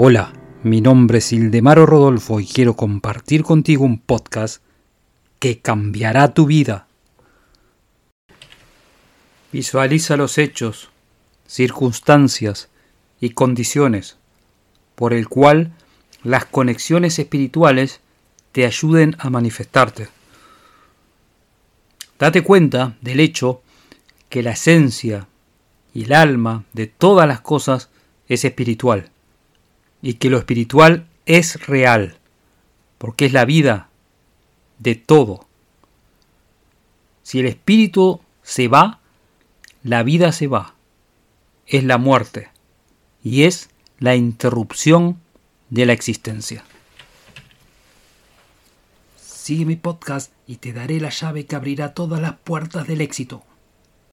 Hola, mi nombre es Ildemaro Rodolfo y quiero compartir contigo un podcast que cambiará tu vida. Visualiza los hechos, circunstancias y condiciones por el cual las conexiones espirituales te ayuden a manifestarte. Date cuenta del hecho que la esencia y el alma de todas las cosas es espiritual y que lo espiritual es real, porque es la vida de todo. Si el espíritu se va, la vida se va, es la muerte y es la interrupción de la existencia. Sigue mi podcast y te daré la llave que abrirá todas las puertas del éxito.